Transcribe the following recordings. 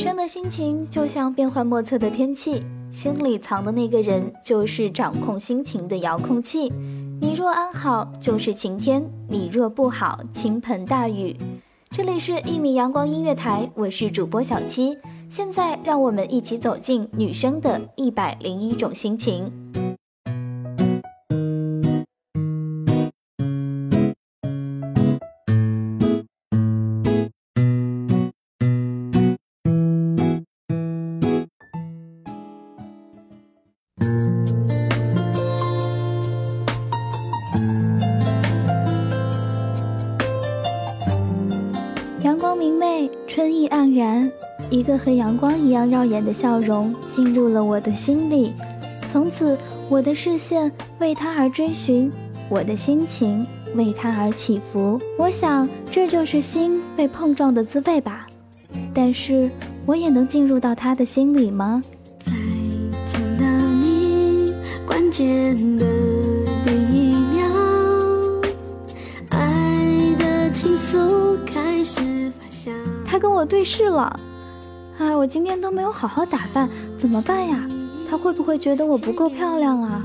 女生的心情就像变幻莫测的天气，心里藏的那个人就是掌控心情的遥控器。你若安好，就是晴天；你若不好，倾盆大雨。这里是一米阳光音乐台，我是主播小七。现在让我们一起走进女生的一百零一种心情。春意盎然一个和阳光一样耀眼的笑容进入了我的心里，从此我的视线为他而追寻，我的心情为他而起伏。我想这就是心被碰撞的滋味吧。但是我也能进入到他的心里吗？在见到你关键的第一秒，爱的情愫开始。他跟我对视了。哎，我今天都没有好好打扮，怎么办呀？他会不会觉得我不够漂亮啊？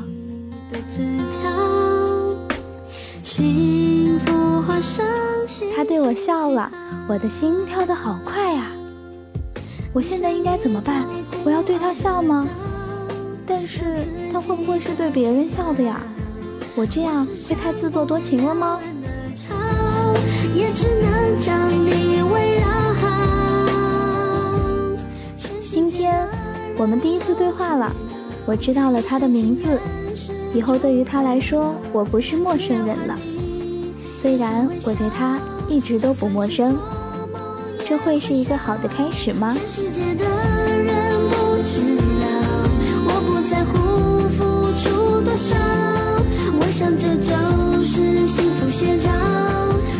他对我笑了，我的心跳得好快呀！我现在应该怎么办？我要对他笑吗？但是他会不会是对别人笑的呀？我这样会太自作多情了吗？也只能将你围绕。我们第一次对话了，我知道了他的名字，以后对于他来说，我不是陌生人了。虽然我对他一直都不陌生，这会是一个好的开始吗？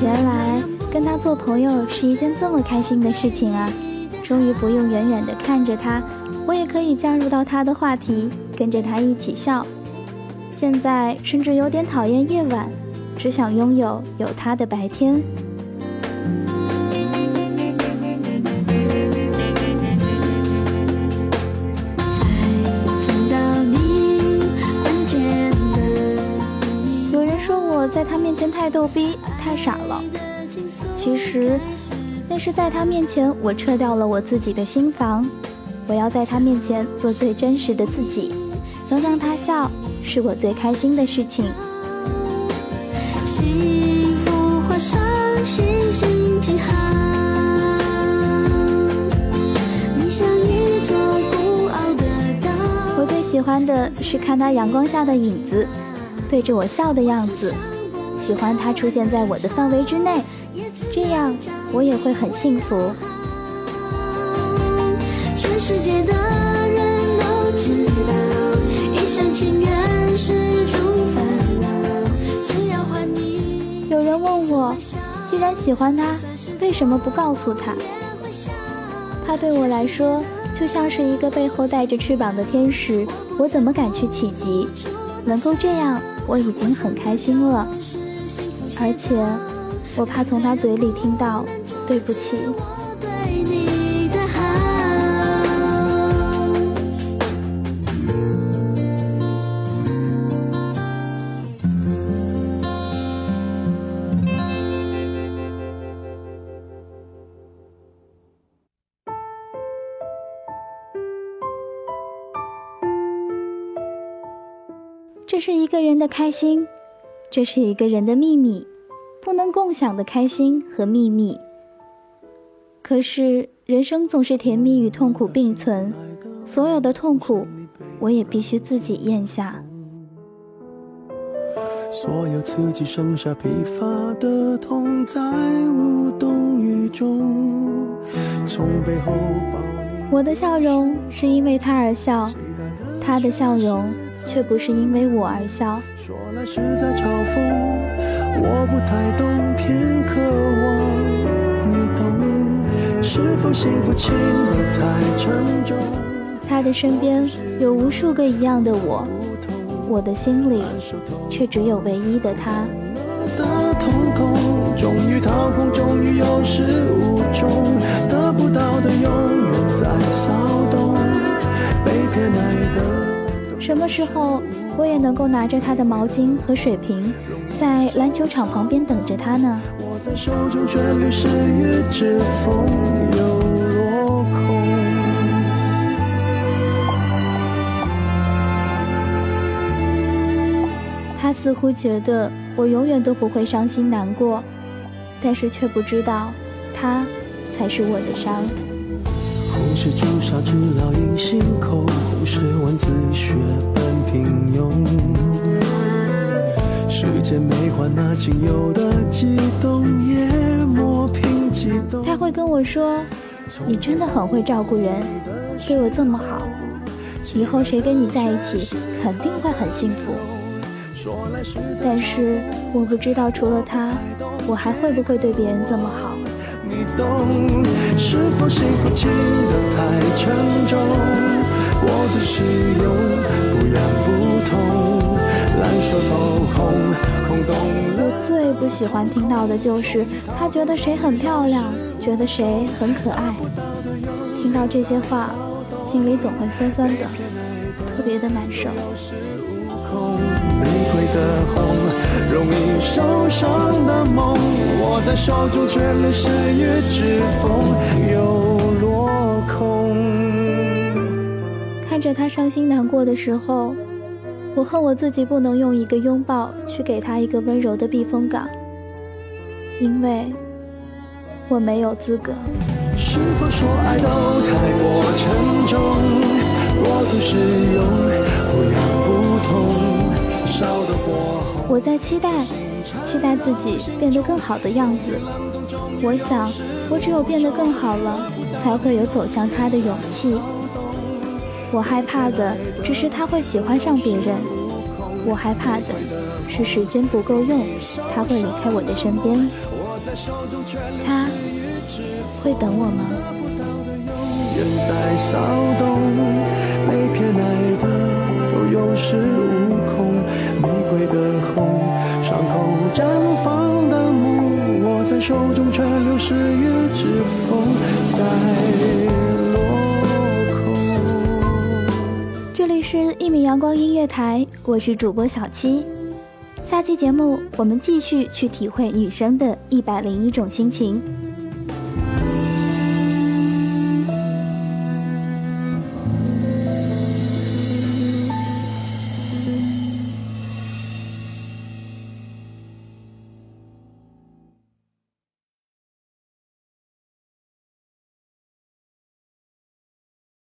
原来跟他做朋友是一件这么开心的事情啊！终于不用远远的看着他。我也可以加入到他的话题，跟着他一起笑。现在甚至有点讨厌夜晚，只想拥有有他的白天。有人说我在他面前太逗逼、太傻了，其实那是在他面前我撤掉了我自己的心房。我要在他面前做最真实的自己，能让他笑是我最开心的事情。我最喜欢的是看他阳光下的影子，对着我笑的样子，喜欢他出现在我的范围之内，这样我也会很幸福。全世界的人都知道，一厢情愿是种烦恼。只要换你。有人问我，既然喜欢他，为什么不告诉他？他对我来说就像是一个背后带着翅膀的天使，我怎么敢去企及？能够这样，我已经很开心了。而且，我怕从他嘴里听到对不起。这是一个人的开心，这是一个人的秘密，不能共享的开心和秘密。可是人生总是甜蜜与痛苦并存，所有的痛苦，我也必须自己咽下。所有刺激剩下疲乏的痛，在无动于衷。从背后抱你。我的笑容是因为他而笑，他的笑容却不是因为我而笑。说来是在嘲讽，我不太懂，偏渴望你懂。是否幸福轻得太沉重？他的身边有无数个一样的我。我的心里却只有唯一的他。什么时候我也能够拿着他的毛巾和水瓶，在篮球场旁边等着他呢？他似乎觉得我永远都不会伤心难过，但是却不知道，他才是我的伤。红是朱砂痣烙印心口，红是万字血本平庸。时间没换那仅有的激动，也磨平激动。他会跟我说：“你真的很会照顾人，对我这么好，以后谁跟你在一起，肯定会很幸福。”但是我不知道，除了他，我还会不会对别人这么好？我的使用不痒不痛，烂熟透红，空洞。我最不喜欢听到的就是他觉得谁很漂亮，觉得谁很可爱。听到这些话，心里总会酸酸的，特别的难受。玫瑰的红，容易受伤的梦，握在手中却流失于指缝，又落空。看着他伤心难过的时候，我恨我自己不能用一个拥抱去给他一个温柔的避风港，因为我没有资格。是否说爱都太过沉重，过度使用，不痒不痛。我在期待，期待自己变得更好的样子。我想，我只有变得更好了，才会有走向他的勇气。我害怕的只是他会喜欢上别人，我害怕的是时间不够用，他会离开我的身边。他会等我吗？的红，伤口绽放的梦，握在手中却流失于指缝，在阳光音乐台，我是主播小七。下期节目我们继续去体会女生的一百零一种心情。